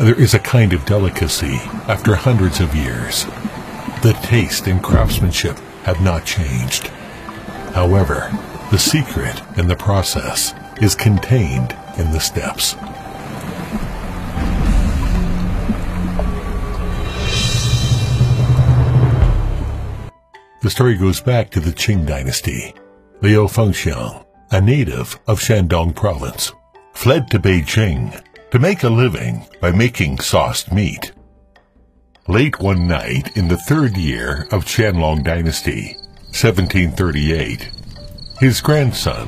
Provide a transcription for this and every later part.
There is a kind of delicacy after hundreds of years. The taste and craftsmanship have not changed. However, the secret in the process is contained in the steps. The story goes back to the Qing dynasty. Liu Fengxiang, a native of Shandong province, fled to Beijing to make a living by making sauced meat. Late one night in the third year of Qianlong dynasty, 1738, his grandson,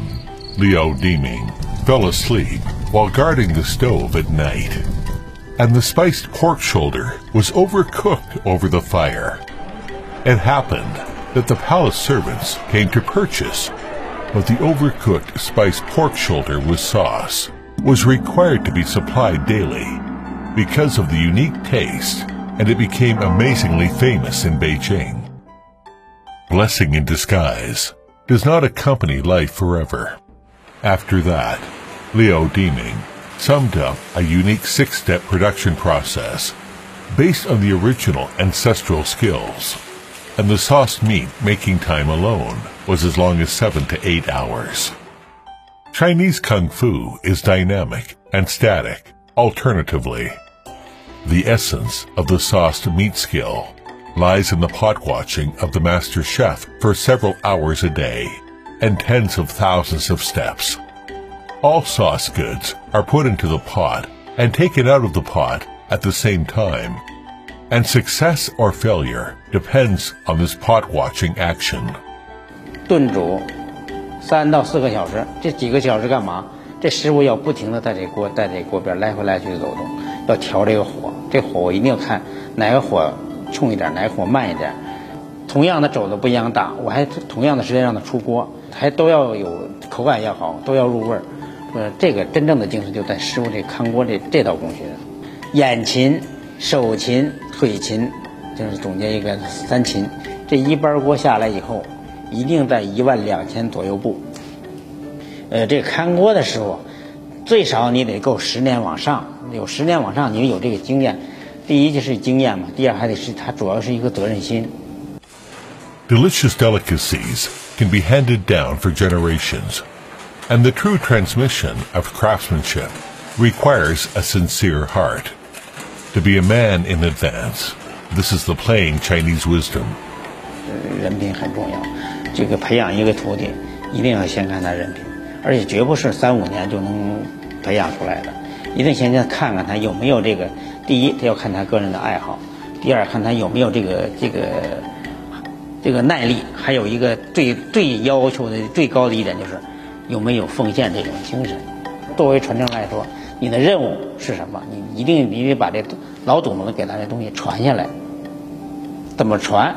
Liu Diming, fell asleep while guarding the stove at night, and the spiced pork shoulder was overcooked over the fire. It happened that the palace servants came to purchase, but the overcooked spiced pork shoulder with sauce was required to be supplied daily because of the unique taste, and it became amazingly famous in Beijing. Blessing in disguise does not accompany life forever. After that, Liu Diming summed up a unique six-step production process based on the original ancestral skills and the sauced meat making time alone was as long as seven to eight hours. Chinese Kung Fu is dynamic and static, alternatively. The essence of the sauced meat skill lies in the pot watching of the master chef for several hours a day and tens of thousands of steps. All sauce goods are put into the pot and taken out of the pot at the same time and success or failure depends on this pot watching action. 炖煮三到四个小时，这几个小时干嘛？这师傅要不停的在这锅在这锅边来回来去的走动，要调这个火，这火我一定要看哪个火冲一点，哪个火慢一点。同样的肘子不一样大，我还同样的时间让它出锅，还都要有口感要好，都要入味儿。呃，这个真正的精神就在师傅这看锅这这道工序，眼勤、手勤。腿勤，就是总结一个三勤。这一班锅下来以后，一定在一万两千左右步。呃，这看锅的时候，最少你得够十年往上，有十年往上，你有这个经验。第一就是经验嘛，第二还得是它主要是一个责任心。Delicious delicacies can be handed down for generations, and the true transmission of craftsmanship requires a sincere heart. To be a man in advance, this is the plain Chinese wisdom. 人品很重要，这个培养一个徒弟，一定要先看他人品，而且绝不是三五年就能培养出来的，一定先先看看他有没有这个。第一，他要看他个人的爱好；第二，看他有没有这个这个这个耐力；还有一个最最要求的最高的一点就是有没有奉献这种精神。作为传承来说。你的任务是什么？你一定你得把这老祖宗给咱的东西传下来。怎么传？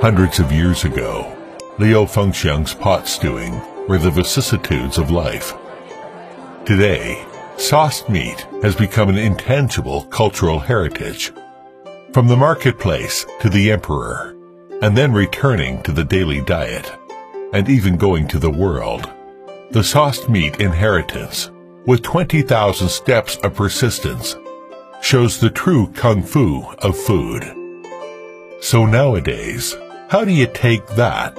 Hundreds of years ago, Liu Fengxiang's pot stewing were the vicissitudes of life. Today, sauced meat has become an intangible cultural heritage. From the marketplace to the emperor, and then returning to the daily diet, and even going to the world. The sauced meat inheritance, with 20,000 steps of persistence, shows the true kung fu of food. So nowadays, how do you take that